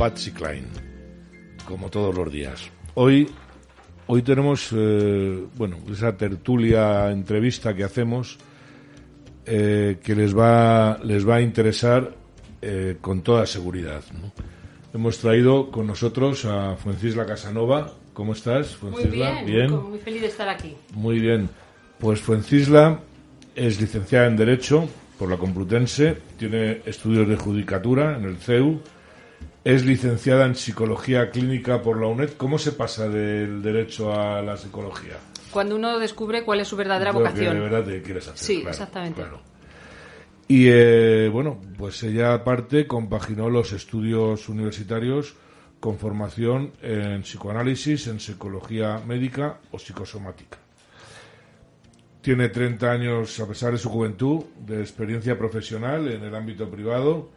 Patsy Klein, como todos los días. Hoy, hoy tenemos, eh, bueno, esa tertulia entrevista que hacemos eh, que les va, les va a interesar eh, con toda seguridad. Hemos traído con nosotros a Fuencisla Casanova. ¿Cómo estás, Fuencisla? Muy bien, muy feliz de estar aquí. Muy bien. Pues Fuencisla es licenciada en Derecho por la Complutense, tiene estudios de judicatura en el CEU, es licenciada en Psicología Clínica por la UNED. ¿Cómo se pasa del derecho a la psicología? Cuando uno descubre cuál es su verdadera vocación. de verdad te quieres hacer. Sí, exactamente. Y eh, bueno, pues ella aparte compaginó los estudios universitarios con formación en psicoanálisis, en psicología médica o psicosomática. Tiene 30 años, a pesar de su juventud, de experiencia profesional en el ámbito privado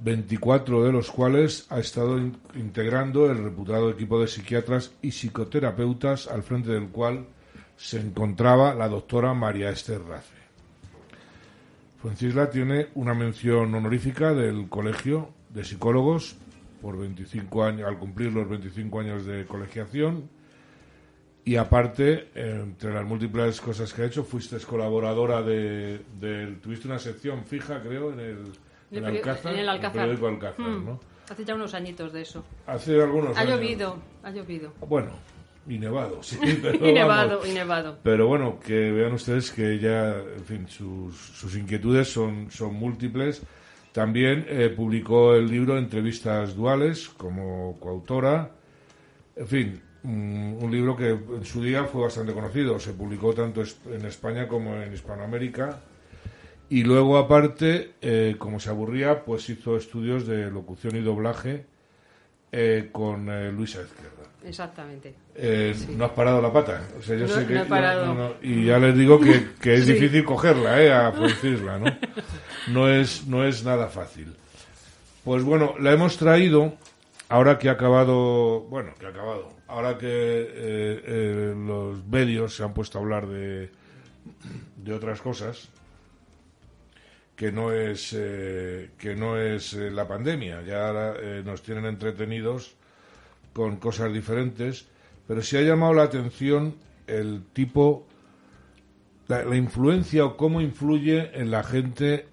24 de los cuales ha estado integrando el reputado equipo de psiquiatras y psicoterapeutas al frente del cual se encontraba la doctora María Esther Race. Francisla tiene una mención honorífica del Colegio de Psicólogos por 25 años, al cumplir los 25 años de colegiación. Y aparte, entre las múltiples cosas que ha hecho, fuiste colaboradora de, de tuviste una sección fija, creo, en el en, Alcázar, en el Alcázar. Alcázar hmm. ¿no? Hace ya unos añitos de eso. Hace algunos ha años. llovido, ha llovido. Bueno, y nevado, sí. Pero y nevado, y nevado. Pero bueno, que vean ustedes que ya, en fin, sus, sus inquietudes son, son múltiples. También eh, publicó el libro Entrevistas Duales como coautora. En fin, un, un libro que en su día fue bastante conocido. Se publicó tanto en España como en Hispanoamérica y luego, aparte, eh, como se aburría, pues hizo estudios de locución y doblaje eh, con eh, Luisa Izquierda. Exactamente. No has parado la pata. O sea, yo no, sé que, he parado. y ya les digo que, que es difícil cogerla, ¿eh? A producirla, ¿no? No es, no es nada fácil. Pues bueno, la hemos traído ahora que ha acabado, bueno, que ha acabado, ahora que los medios se han puesto a hablar de, de otras cosas, que no es eh, que no es eh, la pandemia. Ya eh, nos tienen entretenidos con cosas diferentes pero sí ha llamado la atención el tipo la, influencia o cómo influye en la gente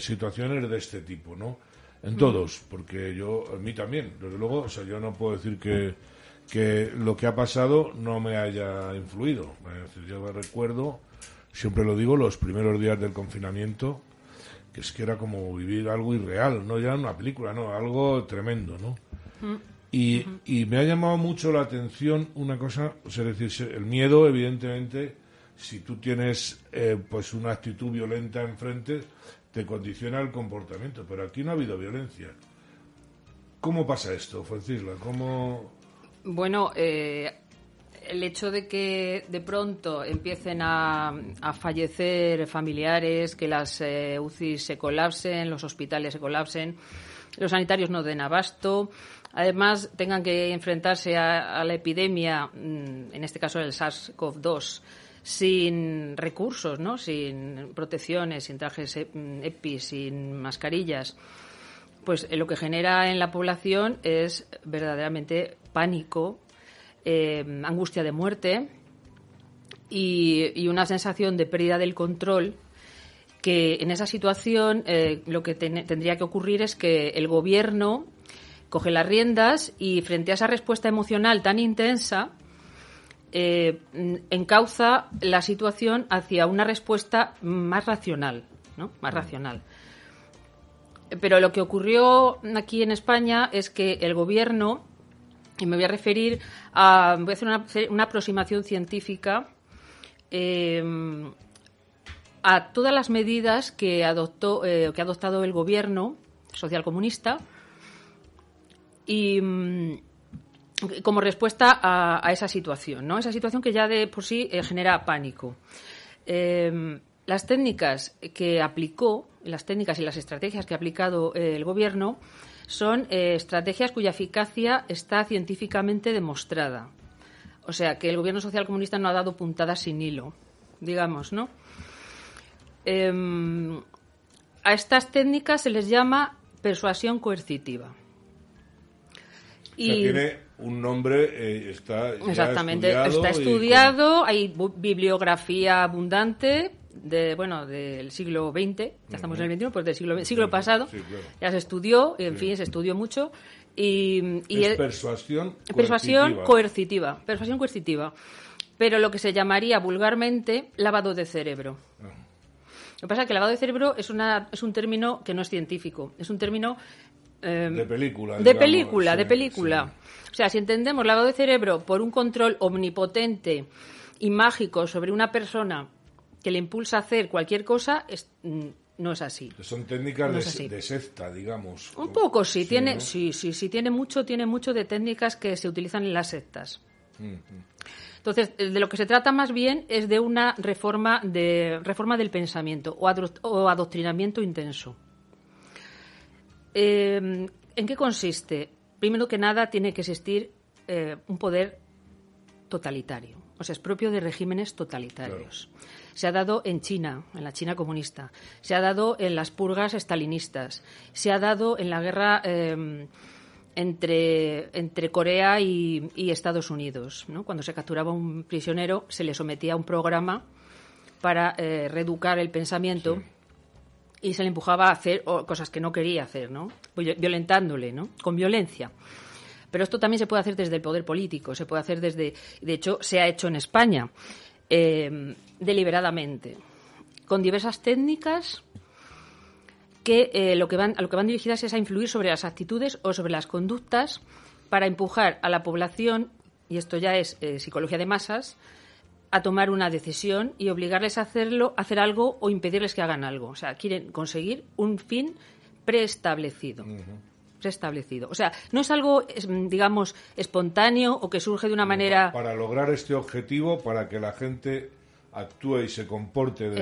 situaciones de este tipo no en todos porque yo a mí también desde luego o sea yo no puedo decir que que lo que ha pasado no me haya influido. Yo me recuerdo siempre lo digo los primeros días del confinamiento que es que era como vivir algo irreal, no ya una película, no, algo tremendo, ¿no? Mm. Y, y, me ha llamado mucho la atención una cosa, es decir, el miedo, evidentemente, si tú tienes eh, pues una actitud violenta enfrente, te condiciona el comportamiento, pero aquí no ha habido violencia. ¿Cómo pasa esto, Francisla? ¿Cómo...? Bueno, eh, el hecho de que de pronto empiecen a, fallecer familiares, que las eh, UCI se colapsen, los hospitales se colapsen, los sanitarios no den abasto, además tengan que enfrentarse a, la epidemia, mm, en este caso el SARS-CoV-2, sin recursos, ¿no? sin protecciones, sin trajes EPI, sin mascarillas, pues eh, lo que genera en la población es verdaderamente pánico eh, angustia de muerte y, una sensación de pérdida del control que en esa situación eh, lo que tendría que ocurrir es que el gobierno coge las riendas y frente a esa respuesta emocional tan intensa eh, encauza la situación hacia una respuesta más racional, ¿no? Más racional. Pero lo que ocurrió aquí en España es que el gobierno y me voy a referir a. Voy a hacer una, aproximación científica eh, a todas las medidas que, adoptó, eh, que ha adoptado el gobierno socialcomunista y mm, como respuesta a, esa situación, ¿no? Esa situación que ya de por sí eh, genera pánico. las técnicas que aplicó, las técnicas y las estrategias que ha aplicado el gobierno son eh, estrategias cuya eficacia está científicamente demostrada. O sea, que el gobierno social comunista no ha dado puntadas sin hilo, digamos, ¿no? Em, a estas técnicas se les llama persuasión coercitiva. O sea, tiene un nombre, eh, está ya Exactamente, estudiado está y estudiado, hay bibliografía abundante de bueno del siglo XX, ya estamos en el XXI, pues del siglo, siglo pasado, sí, claro. ya se estudió, en fin, se estudió mucho y, y es el- persuasión persuasión coercitiva. coercitiva, persuasión coercitiva, pero lo que se llamaría vulgarmente lavado de cerebro. Ah. Lo que pasa es que lavado de cerebro es, una, es un término que no es científico, es un término... eh, De película, De película, sí, de película. O sea, si entendemos lavado de cerebro por un control omnipotente y mágico sobre una persona que le impulsa a hacer cualquier cosa, es- mm, no es así. Son técnicas No de, secta, digamos. Un poco sí, tiene, ¿no? sí, sí, sí, tiene mucho, tiene mucho de técnicas que se utilizan en las sectas. Entonces, eh, de lo que se trata más bien es de una reforma de reforma del pensamiento o, adro- o adoctrinamiento intenso. Eh, ¿En qué consiste? Primero que nada, tiene que existir eh, un poder totalitario. O sea, es propio de regímenes totalitarios. Se ha dado en China, en la China comunista. Se ha dado en las purgas estalinistas. Se ha dado en la guerra eh, entre, entre Corea y, y Estados Unidos. ¿no? Cuando se capturaba un prisionero, se le sometía a un programa para eh, reeducar el pensamiento y se le empujaba a hacer cosas que no quería hacer, ¿no? Viol- Violentándole, ¿no? Con violencia. Pero esto también se puede hacer desde el poder político, se puede hacer desde, de hecho, se ha hecho en España eh, deliberadamente, con diversas técnicas que, eh, lo que van, a lo que van dirigidas es a influir sobre las actitudes o sobre las conductas para empujar a la población, y esto ya es eh, psicología de masas, a tomar una decisión y obligarles a hacerlo, a hacer algo o impedirles que hagan algo. O sea, quieren conseguir un fin preestablecido. Preestablecido. O sea, no es algo, digamos, espontáneo o que surge de una manera. Para lograr este objetivo, para que la gente actúe y se comporte de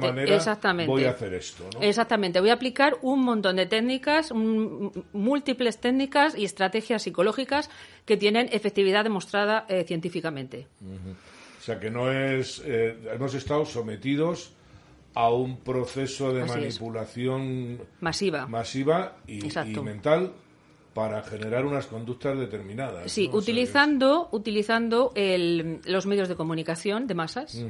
determinada manera, exactamente. voy a hacer esto, ¿no? Exactamente. Voy a aplicar un montón de técnicas, un- múltiples técnicas y estrategias psicológicas que tienen efectividad demostrada eh, científicamente. O sea, que no es... eh, hemos estado sometidos a un proceso de Así es. manipulación Masiva. masiva y, y mental para generar unas conductas determinadas. Sí, ¿no? O sea, utilizando, utilizando el- los medios de comunicación de masas,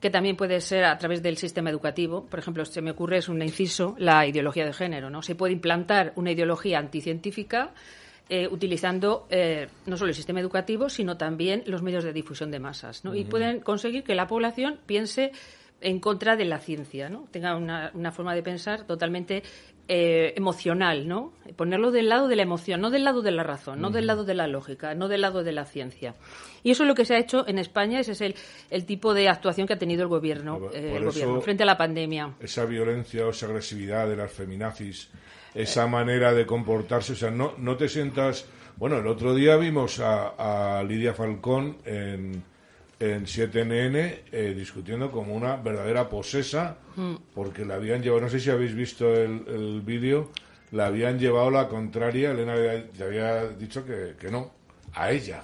que también puede ser a través del sistema educativo. Por ejemplo, se me ocurre, es un inciso, la ideología de género. ¿no? Se puede implantar una ideología anticientífica eh, utilizando eh, no solo el sistema educativo, sino también los medios de difusión de masas. ¿no? Y pueden conseguir que la población piense en contra de la ciencia, ¿no? tenga una, una forma de pensar totalmente eh, emocional, ¿no? Ponerlo del lado de la emoción, no del lado de la razón, no del lado de la lógica, no del lado de la ciencia. Y eso es lo que se ha hecho en España, ese es el, el tipo de actuación que ha tenido el gobierno, Por- eh, por el gobierno frente a la pandemia. esa violencia o esa agresividad de las feminazis, esa manera de comportarse, o sea, no, no te sientas... Bueno, el otro día vimos a, a Lidia Falcón en, en 7NN eh, discutiendo como una verdadera posesa, porque la habían llevado, no sé si habéis visto el, el vídeo, la habían llevado la contraria, Elena había- le había dicho que, que no, a ella,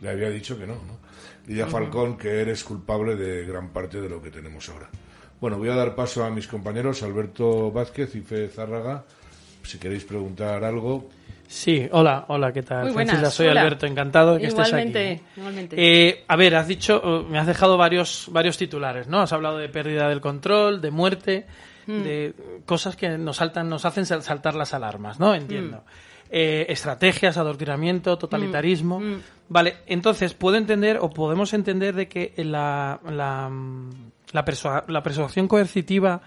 le había dicho que no, ¿no? Lidia Falcón, que eres culpable de gran parte de lo que tenemos ahora. Bueno, voy a dar paso a mis compañeros, Alberto Vázquez y Fede Zárraga. Si queréis preguntar algo, Sí, hola, hola, ¿qué tal? Muy buenas, Francisca, soy hola. Alberto, encantado de que Igualmente, estés aquí. igualmente. Eh, a ver, has dicho, me has dejado varios, varios titulares, ¿no? Has hablado de pérdida del control, de muerte, Hmm. de cosas que nos saltan, nos hacen sal- saltar las alarmas, ¿no? Entiendo. Hmm. Eh, estrategias, adoctrinamiento, totalitarismo. Vale, entonces, ¿puedo entender o podemos entender de que la, la, la, la persuasión coercitiva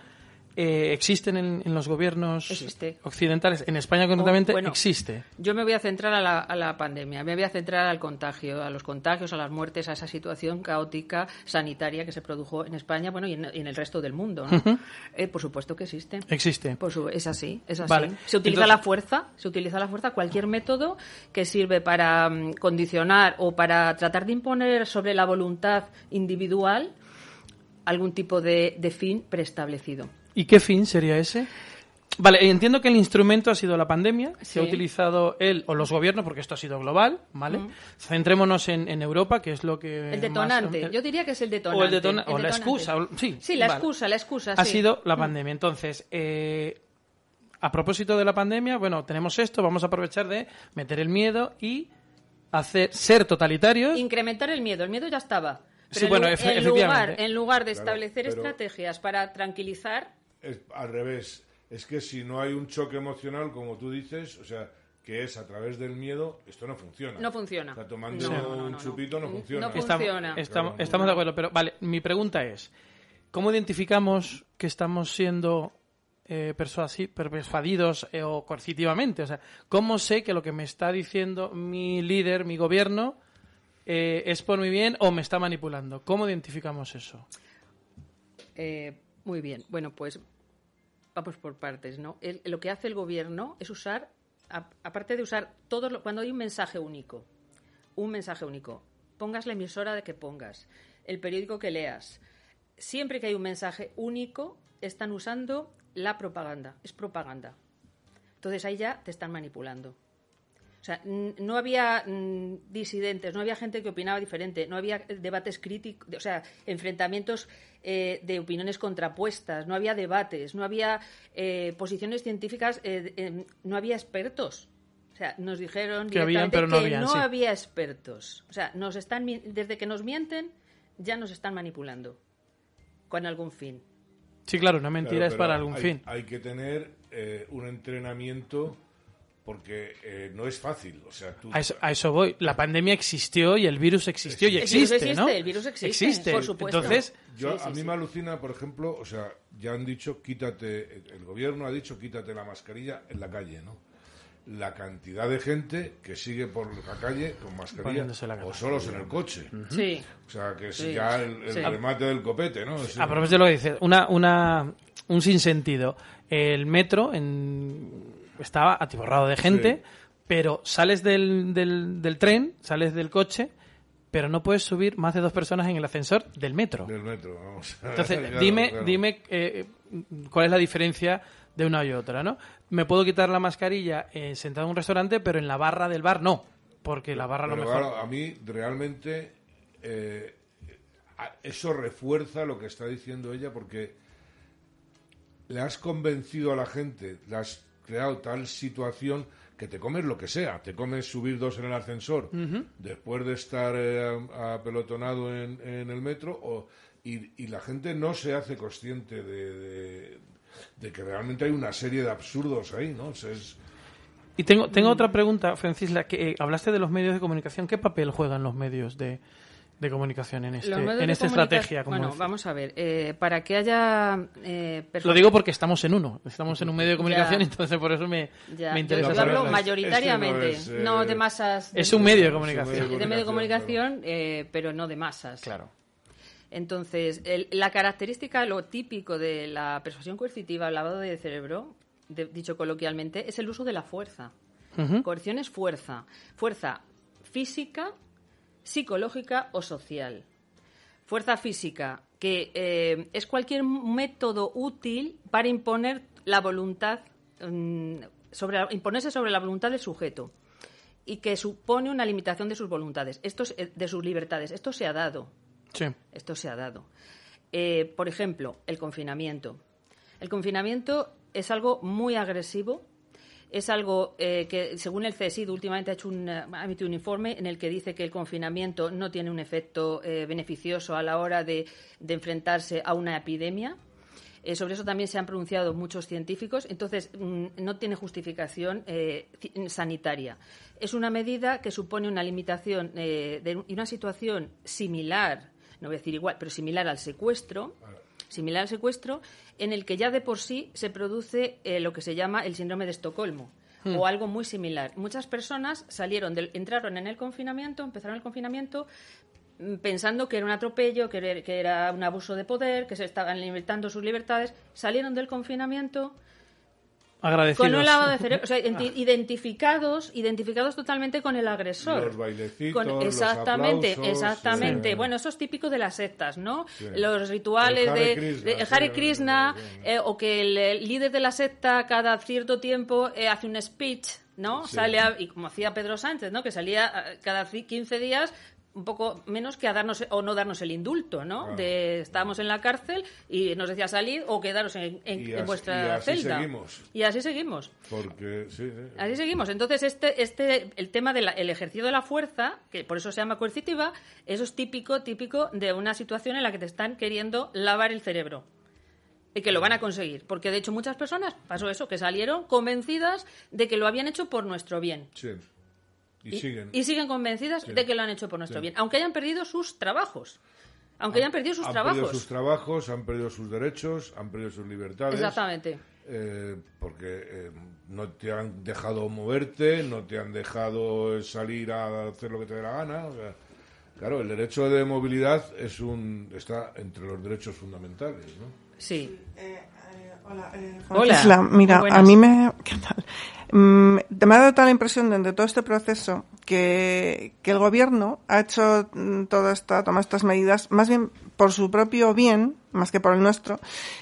eh, existe en, en los gobiernos Existe. occidentales? En España concretamente Oh, bueno. existe. Yo me voy a centrar a la, a la pandemia, me voy a centrar al contagio, a los contagios, a las muertes, a esa situación caótica sanitaria que se produjo en España, bueno, y en, y en el resto del mundo. ¿no? Eh, por supuesto que existe. Existe. Por su- es así, es así. Vale. Se utiliza Entonces- la fuerza, se utiliza la fuerza, cualquier método que sirve para mm, condicionar o para tratar de imponer sobre la voluntad individual algún tipo de, de fin preestablecido. ¿Y qué fin sería ese? Vale, entiendo que el instrumento ha sido la pandemia, se ha Sí. utilizado él o los gobiernos, porque esto ha sido global, ¿vale? Centrémonos en, en Europa, que es lo que... El detonante, más- yo diría que es el detonante. O, el detona- el o la excusa, o- sí. Sí, la vale. excusa, la excusa. Ha sí. sido la pandemia. Entonces, eh, a propósito de la pandemia, bueno, tenemos esto, vamos a aprovechar de meter el miedo y hacer ser totalitarios. Incrementar el miedo. El miedo ya estaba. Pero Sí, en, bueno, en lugar, en lugar de Claro, establecer pero- estrategias para tranquilizar, Es al revés. Es que si no hay un choque emocional, como tú dices, o sea, que es a través del miedo, esto no funciona. No funciona. O sea, tomando No, no, no, un no. chupito no No funciona. funciona. Estamos, funciona. estamos, Claro. estamos de acuerdo, pero vale, mi pregunta es, ¿cómo identificamos que estamos siendo eh, persuadidos eh, o coercitivamente? O sea, ¿cómo sé que lo que me está diciendo mi líder, mi gobierno, eh, es por mi bien o me está manipulando? ¿Cómo identificamos eso? Eh, muy bien. Bueno, pues vamos por partes, ¿no? El- lo que hace el gobierno es usar, aparte de usar todo, lo- cuando hay un mensaje único, un mensaje único, pongas la emisora de que pongas, el periódico que leas, siempre que hay un mensaje único, están usando la propaganda, es propaganda. Entonces ahí ya te están manipulando. O sea, n- no había disidentes, no había gente que opinaba diferente, no había eh, debates críticos, o sea, enfrentamientos eh, de opiniones contrapuestas, no había debates, no había eh, posiciones científicas, eh, eh, no había expertos. O sea, nos dijeron Que habían, directamente pero no que habían, no sí. había expertos. O sea, nos están mi- desde que nos mienten ya nos están manipulando con algún fin. Sí, claro, una mentira Claro, es para algún hay, fin. Hay que tener eh, un entrenamiento porque eh, no es fácil. O sea, tú, A eso, a eso voy. La pandemia existió y el virus existió y El virus existe, existe, ¿no? el virus existe, por supuesto. Entonces, Yo, Sí, sí, a mí sí. me alucina, por ejemplo, o sea, ya han dicho, quítate, el- gobierno ha dicho, quítate la mascarilla en la calle, ¿no? La cantidad de gente que sigue por la calle con mascarilla la o solos en el coche. Sí. O sea, que es Sí, ya el, el sí. remate del copete, ¿no? A propósito de lo que dices, una, una, un sinsentido. El metro en- estaba atiborrado de gente, Sí. pero sales del, del, del tren, sales del coche, pero no puedes subir más de dos personas en el ascensor del metro. del metro, vamos. Entonces, Claro, dime, claro. dime eh, cuál es la diferencia de una y otra, ¿no? Me puedo quitar la mascarilla eh, sentado en un restaurante, pero en la barra del bar no, porque la barra lo mejor... claro, a mí realmente eh, eso refuerza lo que está diciendo ella porque le has convencido a la gente, le has creado tal situación que te comes lo que sea. Te comes subir dos en el ascensor después de estar eh, apelotonado en, en el metro o, y, y la gente no se hace consciente de, de- de que realmente hay una serie de absurdos ahí, ¿no? O sea, es- Y tengo, tengo otra pregunta, Francisla, que eh, hablaste de los medios de comunicación. ¿Qué papel juegan los medios de, de comunicación en, este, en esta estrategia? como Bueno, vamos a ver. eh, para que haya eh, Lo digo porque estamos en uno, estamos en un medio de comunicación, Ya. entonces por eso me, me yo- interesa yo, hablo. Este no mayoritariamente, es, eh, no de masas. Es un medio de es un comunicación. medio de medio de comunicación, eh, pero no de masas. Claro. Entonces, el- la característica, lo típico de la persuasión coercitiva, el lavado de cerebro, de- dicho coloquialmente, es el uso de la fuerza. Coerción es fuerza. Fuerza física, psicológica o social. Fuerza física, que eh, es cualquier método útil para imponer la voluntad, mm, sobre, imponerse sobre la voluntad del sujeto y que supone una limitación de sus voluntades, esto es, eh, de sus libertades. Esto se ha dado. Sí. Esto se ha dado. Eh, por ejemplo, el confinamiento. El confinamiento es algo muy agresivo. Es algo eh, que, según el CSID, últimamente ha, hecho un, eh, ha emitido un informe en el que dice que el confinamiento no tiene un efecto eh, beneficioso a la hora de, enfrentarse a una epidemia. Sobre eso también se han pronunciado muchos científicos. Entonces, mm, no tiene justificación eh, sanitaria. Es una medida que supone una limitación y una situación similar, no voy a decir igual, pero similar al secuestro, similar al secuestro, en el que ya de por sí se produce eh, lo que se llama el síndrome de Estocolmo. O algo muy similar. Muchas personas salieron del, entraron en el confinamiento, empezaron el confinamiento mm, pensando que era un atropello, que era un abuso de poder, que se estaban limitando sus libertades, salieron del confinamiento Agradecidos. con un lavado de cerebro, o sea, identi- identificados, identificados totalmente con el agresor. Los bailecitos, Con- los exactamente, aplausos, exactamente. sí. Bueno, eso es típico de las sectas, ¿no? Sí. Los rituales El Hare de, Krishna, de Hare sí, Krishna, eh, o que el, el líder de la secta cada cierto tiempo eh, hace un speech, ¿no? Sí. Sale a- y como hacía Pedro Sánchez, ¿no? Que salía eh, cada ci- 15 días un poco menos que a darnos o no darnos el indulto, ¿no? De estábamos en la cárcel y nos decía salir o quedaros en, vuestra y así celda. Seguimos. Y así seguimos. Porque sí, Así seguimos. Entonces este este el tema del ejercicio de la fuerza, que por eso se llama coercitiva, eso es típico típico de una situación en la que te están queriendo lavar el cerebro y que lo van a conseguir. Porque de hecho muchas personas pasó eso, que salieron convencidas de que lo habían hecho por nuestro bien. Sí. Y, siguen. Y siguen convencidas de que lo han hecho por nuestro bien, aunque hayan perdido sus trabajos. Aunque hayan perdido sus trabajos. Han perdido sus trabajos, han perdido sus derechos, han perdido sus libertades. Exactamente. Eh, porque eh, no te han dejado moverte, no te han dejado salir a hacer lo que te dé la gana. claro, el derecho de movilidad es un está entre los derechos fundamentales, ¿no? Sí. Eh, hola, hola. Mira, a mí me... ¿Qué tal? Mm, me ha dado tal impresión de todo este proceso que, que el gobierno ha hecho mm, toda esta, toma estas medidas más bien por su propio bien, más que por el nuestro,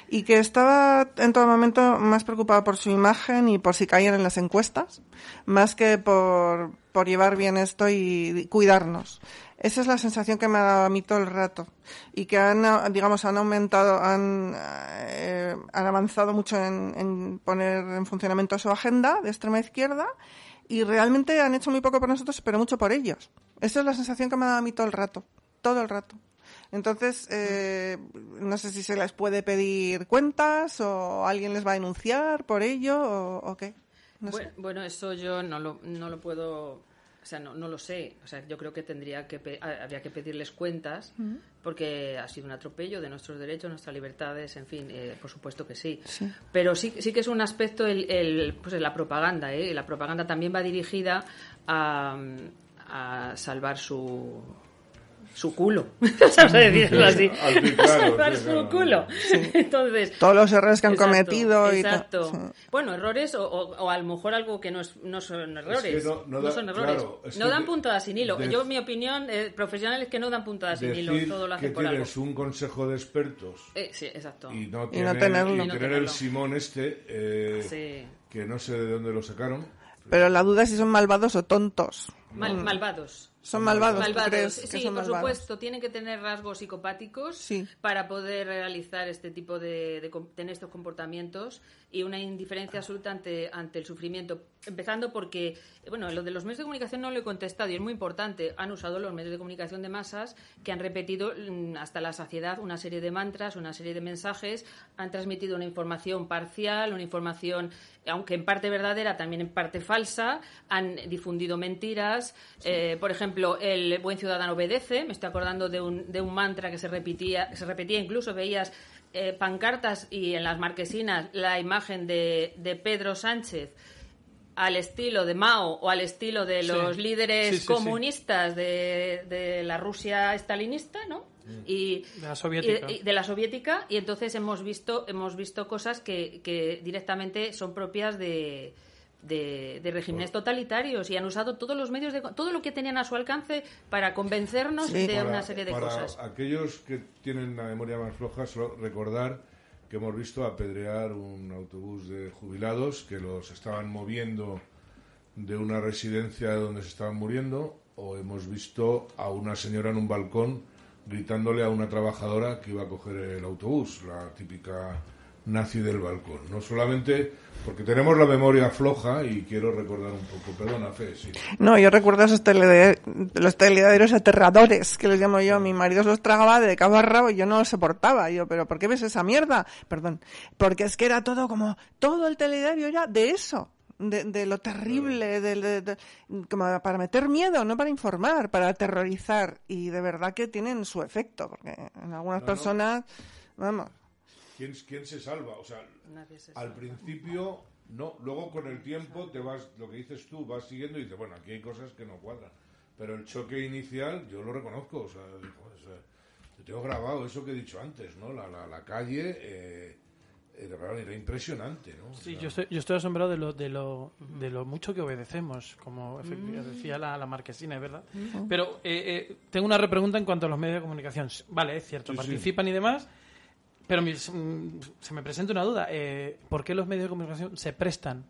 y que estaba en todo momento más preocupado por su imagen y por si caían en las encuestas, más que por, por llevar bien esto y cuidarnos. Esa es la sensación que me ha dado a mí todo el rato. Y que han, digamos, han aumentado, han, eh, han avanzado mucho en, poner en funcionamiento su agenda de extrema izquierda y realmente han hecho muy poco por nosotros, pero mucho por ellos. Esa es la sensación que me ha dado a mí todo el rato. Todo el rato. Entonces, eh, no sé si se les puede pedir cuentas o alguien les va a denunciar por ello o, qué. bueno, bueno, eso yo no lo, no lo puedo o sea, no, no lo sé. O sea, yo creo que tendría que habría que pedirles cuentas porque ha sido un atropello de nuestros derechos, nuestras libertades, en fin, eh, por supuesto que sí. Pero sí, sí que es un aspecto el, el pues la propaganda. ¿eh? La propaganda también va dirigida a, a salvar su su culo. Vamos a decirlo así. Salvar su culo. Entonces, Todos los errores que han cometido. Exacto. Bueno, errores o, a lo mejor algo que no, no son errores. no, son errores. no dan puntadas sin hilo. Yo, mi opinión eh, profesional es que no dan puntadas sin hilo. Todo lo hacen que tienes un consejo de expertos. Eh, sí, exacto. Y no, tenerlo. Y tener el Simón este, eh, que no sé de dónde lo sacaron. Pero la duda es si son malvados o tontos. malvados. Son malvados. sí, por supuesto. Tienen que tener rasgos psicopáticos para poder realizar este tipo de, de, tener estos comportamientos y una indiferencia absoluta ante, ante el sufrimiento. Empezando porque, bueno, lo de los medios de comunicación no lo he contestado y es muy importante. Han usado los medios de comunicación de masas que han repetido mm, hasta la saciedad una serie de mantras, una serie de mensajes, han transmitido una información parcial, una información, aunque en parte verdadera, también en parte falsa, han difundido mentiras. Eh, por ejemplo, el buen ciudadano obedece. Me estoy acordando de un, de un mantra que se repetía, se repetía incluso, veías eh, pancartas y en las marquesinas la imagen de, de, Pedro Sánchez al estilo de Mao o al estilo de los líderes comunistas de, de, la Rusia estalinista, ¿no? Y, de la soviética. Y, de la soviética y entonces hemos visto hemos visto cosas que, que directamente son propias de, de, regímenes totalitarios y han usado todos los medios de todo lo que tenían a su alcance para convencernos de una serie de para cosas. Aquellos que tienen la memoria más floja, solo recordar que hemos visto apedrear un autobús de jubilados que los estaban moviendo de una residencia donde se estaban muriendo o hemos visto a una señora en un balcón gritándole a una trabajadora que iba a coger el autobús, la típica nazi del balcón. No solamente porque tenemos la memoria floja y quiero recordar un poco. Perdona, Fe, sí. No, yo recuerdo esos los telediarios aterradores, que les llamo yo. Mi marido los tragaba de cabo a rabo y yo no los soportaba. yo, ¿pero por qué ves esa mierda? Perdón. Porque es que era todo como, todo el telediario era de eso. De, lo terrible, de, como para meter miedo, no para informar, para aterrorizar. Y de verdad que tienen su efecto, porque en algunas personas, vamos, ¿Quién, se salva? O sea, al principio, no. Luego con el tiempo te vas, lo que dices tú, vas siguiendo y dices, bueno, aquí hay cosas que no cuadran. Pero el choque inicial, yo lo reconozco. O sea, yo tengo grabado eso que he dicho antes, ¿no? La, la, calle... Eh, era impresionante, ¿no? Sí, yo, estoy, yo estoy asombrado de lo, de, lo, de lo mucho que obedecemos, como mm. decía la, la, marquesina, es verdad. Mm. Pero eh, eh, tengo una repregunta en cuanto a los medios de comunicación. Vale, es cierto, participan y demás, pero mm, se me presenta una duda. Eh, ¿Por qué los medios de comunicación se prestan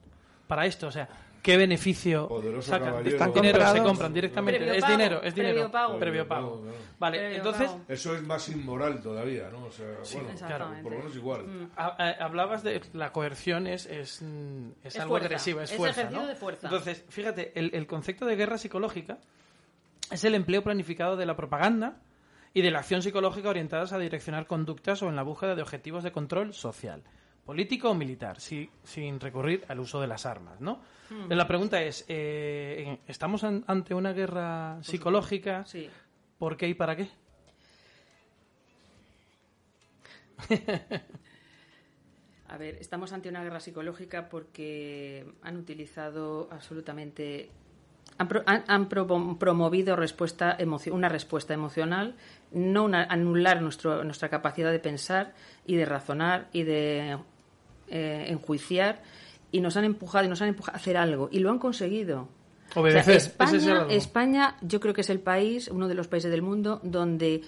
para esto? O sea, qué beneficio sacan. dinero se compran directamente. es dinero, es dinero. Previo pago. Vale, entonces. Eso es más inmoral todavía, ¿no? O sea, bueno, claro, por lo menos igual. Mm. Hablabas de la coerción es, es, es, algo agresivo, es, fuerza. ¿no? De fuerza. Entonces, fíjate, el, el concepto de guerra psicológica es el empleo planificado de la propaganda y de la acción psicológica orientadas a direccionar conductas o en la búsqueda de objetivos de control social político o militar, sin recurrir al uso de las armas, ¿no? Hmm. La pregunta es, eh, ¿estamos ante una guerra psicológica? Sí. ¿Por qué y para qué? A ver, estamos ante una guerra psicológica porque han utilizado absolutamente han, promovido respuesta una respuesta emocional, no anular nuestro, nuestra capacidad de pensar y de razonar y de eh, enjuiciar y nos han empujado y nos han empujado a hacer algo y lo han conseguido. España, España, yo creo que es el país, uno de los países del mundo donde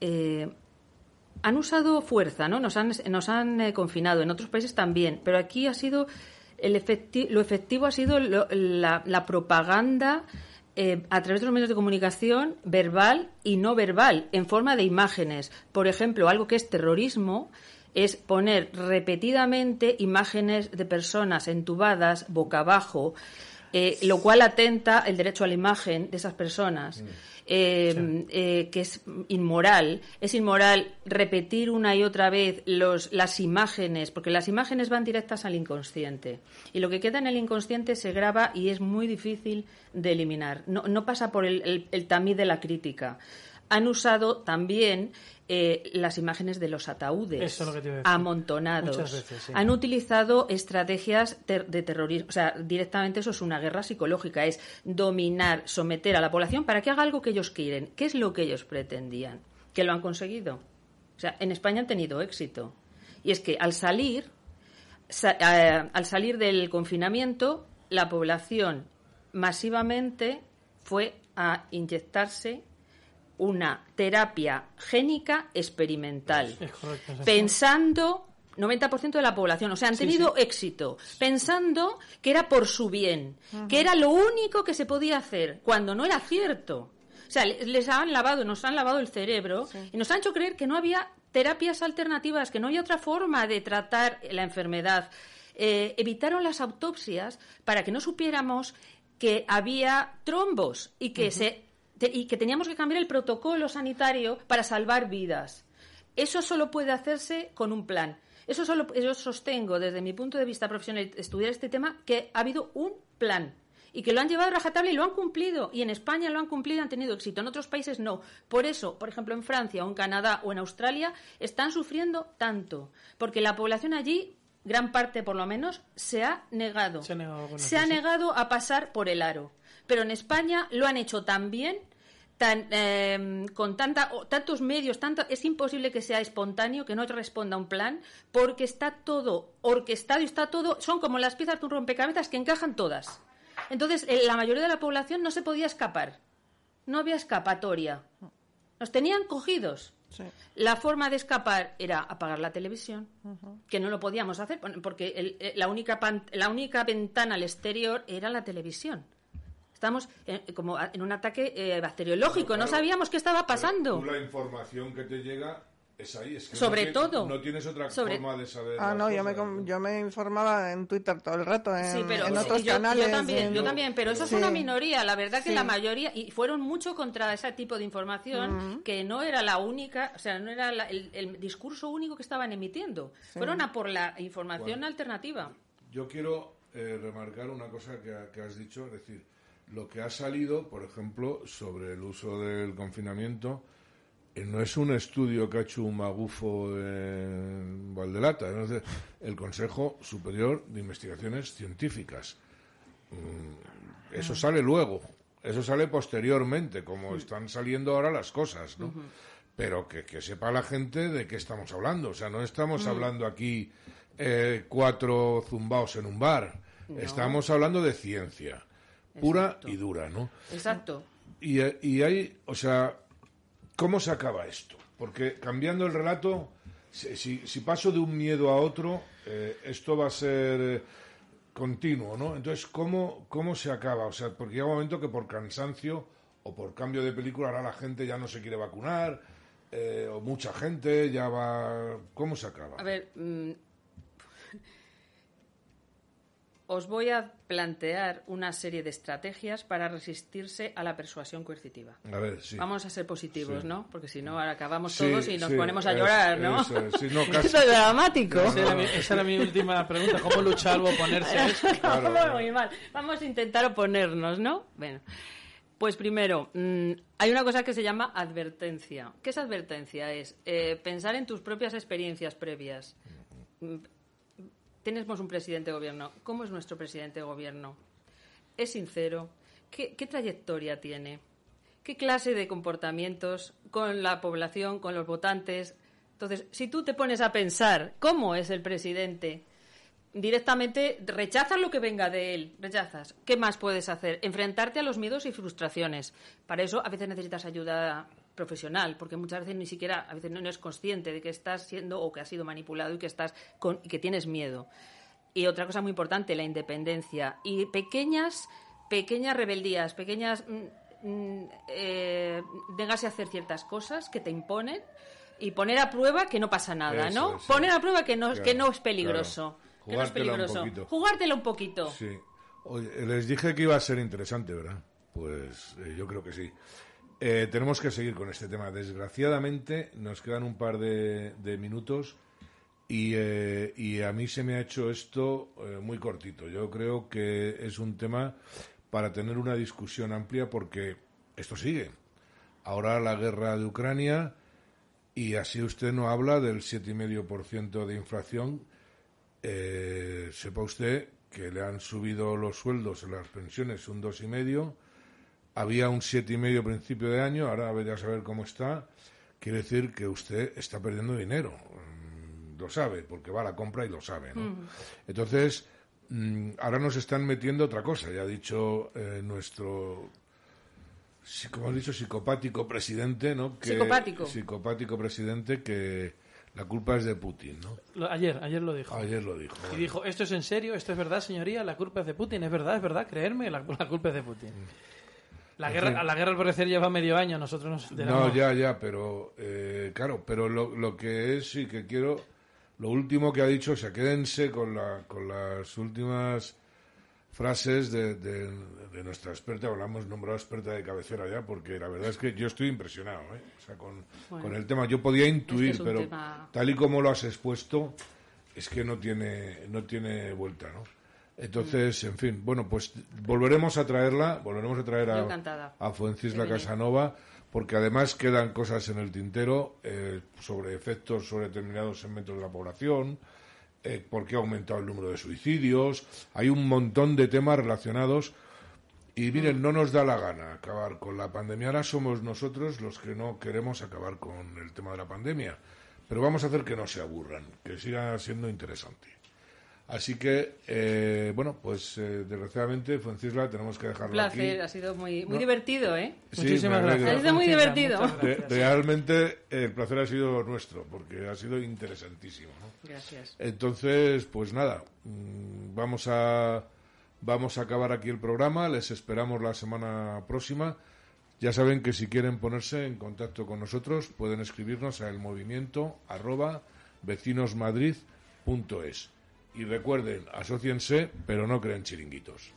eh, han usado fuerza, ¿no? Nos han, nos han eh, confinado, en otros países también, pero aquí ha sido el lo efectivo ha sido la, propaganda a través de los medios de comunicación verbal y no verbal, en forma de imágenes. Por ejemplo, algo que es terrorismo es poner repetidamente imágenes de personas entubadas boca abajo, eh, lo cual atenta el derecho a la imagen de esas personas, mm. eh, eh, que es inmoral. Es inmoral repetir una y otra vez los, las imágenes, porque las imágenes van directas al inconsciente. Y lo que queda en el inconsciente se graba y es muy difícil de eliminar. No, no pasa por el, el tamiz de la crítica han usado también eh, las imágenes de los ataúdes amontonados. Han utilizado estrategias de terrorismo. O sea, directamente eso es una guerra psicológica. Es dominar, someter a la población para que haga algo que ellos quieren. ¿Qué es lo que ellos pretendían? Que lo han conseguido. O sea, en España han tenido éxito. Y es que al salir, eh, al salir del confinamiento, la población masivamente fue a inyectarse una terapia génica experimental, pensando 90% de la población, o sea, han tenido éxito, pensando que era por su bien, que era lo único que se podía hacer, cuando no era cierto. O sea, les han lavado, nos han lavado el cerebro y nos han hecho creer que no había terapias alternativas, que no había otra forma de tratar la enfermedad. Eh, evitaron las autopsias para que no supiéramos que había trombos y que se y que teníamos que cambiar el protocolo sanitario para salvar vidas. Eso solo puede hacerse con un plan. Eso solo yo sostengo desde mi punto de vista profesional estudiar este tema que ha habido un plan y que lo han llevado a rajatabla y lo han cumplido. Y en España lo han cumplido y han tenido éxito. En otros países no. Por eso, por ejemplo, en Francia o en Canadá o en Australia están sufriendo tanto. Porque la población allí, gran parte por lo menos, se ha negado. Se ha se ha negado a pasar por el aro. Pero en España lo han hecho tan bien Em, con tanta, tantos medios, tanto, es imposible que sea espontáneo, que no responda a un plan, porque está todo orquestado y está todo, son como las piezas de un rompecabezas que encajan todas. Entonces, eh, la mayoría de la población no se podía escapar, no había escapatoria. Nos tenían cogidos. La forma de escapar era apagar la televisión, que no lo podíamos hacer porque eh, la, única la única ventana al exterior era la televisión. Estamos como en un ataque eh, bacteriológico, no sabíamos qué estaba pasando. la información que te llega es ahí, es que sobre no todo. no tienes otra forma de saber ah no yo me, yo me informaba en Twitter todo el rato en, en otros canales yo también yo también pero eso es una minoría la verdad que la mayoría y fueron mucho contra ese tipo de información que no era la única o sea no era el, discurso único que estaban emitiendo. Fueron a por la información alternativa. yo quiero eh, remarcar una cosa que, que has dicho es decir lo que ha salido, por ejemplo, sobre el uso del confinamiento, eh, no es un estudio que ha hecho un magufo en Valdelata, es el Consejo Superior de Investigaciones Científicas. Mm, eso sale luego, eso sale posteriormente, como están saliendo ahora las cosas, ¿no? Pero que, sepa la gente de qué estamos hablando. O sea, no estamos hablando aquí eh, cuatro zumbaos en un bar. Estamos hablando de ciencia pura y dura, ¿no? Exacto. Y, y hay, o sea, ¿cómo se acaba esto? Porque cambiando el relato, si, si paso de un miedo a otro, eh, esto va a ser... continuo, ¿no? Entonces, ¿cómo, ¿cómo se acaba? O sea, porque llega un momento que por cansancio o por cambio de película ahora la gente ya no se quiere vacunar, eh, o mucha gente ya va... ¿Cómo se acaba? A ver, mm, os voy a plantear una serie de estrategias para resistirse a la persuasión coercitiva. A ver, sí. Vamos a ser positivos, ¿no? Porque si no, ahora acabamos todos y nos ponemos a llorar, ¿no? Eso, es dramático. Esa era, mi, última pregunta. ¿Cómo luchar o oponerse a eso? Muy mal. Vamos a intentar oponernos, ¿no? Bueno. Pues primero, mm, hay una cosa que se llama advertencia. ¿Qué es advertencia? Es eh, pensar en tus propias experiencias previas tenemos un presidente de gobierno. ¿Cómo es nuestro presidente de gobierno? ¿Es sincero? ¿Qué, trayectoria tiene? ¿Qué clase de comportamientos con la población, con los votantes? Entonces, si tú te pones a pensar cómo es el presidente, directamente rechazas lo que venga de él, rechazas. ¿Qué más puedes hacer? Enfrentarte a los miedos y frustraciones. Para eso a veces necesitas ayuda profesional, porque muchas veces ni siquiera, a veces no, eres consciente de que estás siendo o que has sido manipulado y que estás con, y que tienes miedo. Y otra cosa muy importante, la independencia. Y pequeñas, pequeñas rebeldías, pequeñas mm, mm, eh, a hacer ciertas cosas que te imponen y poner a prueba que no pasa nada, ¿no? Poner a prueba que no, que no es peligroso. Que no es peligroso. Jugártelo un poquito. Sí. les dije que iba a ser interesante, ¿verdad? Pues eh, yo creo que sí. Eh, tenemos que seguir con este tema. Desgraciadamente nos quedan un par de, minutos eh, y, a mí se me ha hecho esto eh, muy cortito. Yo creo que es un tema para tener una discusión amplia porque esto sigue. Ahora la guerra de Ucrania y así usted no habla del 7,5% de inflación. sepa usted que le han subido los sueldos las pensiones un 2,5% había un siete y medio principio de año, ahora a saber cómo está. Quiere decir que usted está perdiendo dinero. Mm, lo sabe, porque va a la compra y lo sabe, ¿no? Entonces, mm, ahora nos están metiendo otra cosa. Ya ha dicho eh, nuestro como ha dicho, psicopático presidente, ¿no? Que, psicopático. Psicopático presidente que la culpa es de Putin, ¿no? Ayer, ayer lo dijo. Ayer lo dijo. Y dijo, ¿esto es en serio? ¿Esto es verdad, señoría? La culpa es de Putin. Es verdad, es verdad, creerme, la, culpa es de Putin. Mm. La guerra, la guerra al parecer lleva medio año, nosotros nos No, ya, ya, pero eh, claro, pero lo, lo que es y que quiero, lo último que ha dicho, o sea, quédense con, la, con las últimas frases de, de, nuestra experta, hablamos nombrado experta de cabecera ya, porque la verdad es que yo estoy impresionado, ¿eh? o sea, con, con el tema. Yo podía intuir, pero tal y como lo has expuesto, es que no tiene, no tiene vuelta, ¿no? Entonces, en fin, bueno, pues volveremos a traerla, volveremos a traer a, a Fuencisla Casanova, porque además quedan cosas en el tintero eh, sobre efectos sobre determinados segmentos de la población, eh, por qué ha aumentado el número de suicidios, hay un montón de temas relacionados. Y miren, no nos da la gana acabar con la pandemia. Ahora somos nosotros los que no queremos acabar con el tema de la pandemia. Pero vamos a hacer que no se aburran, que siga siendo interesante. Así que, eh, bueno, pues eh, desgraciadamente, Fuencisla, tenemos que dejarlo Un placer, ha sido muy, muy divertido, ¿eh? Sí, Muchísimas gracias. Ha sido muy divertido. realmente el placer ha sido nuestro, porque ha sido interesantísimo. Gracias. Entonces, pues nada, mm, vamos a, vamos a acabar aquí el programa, les esperamos la semana próxima. Ya saben que si quieren ponerse en contacto con nosotros, pueden escribirnos a el movimiento arroba vecinosmadrid.es. Y recuerden, asociense, pero no creen chiringuitos.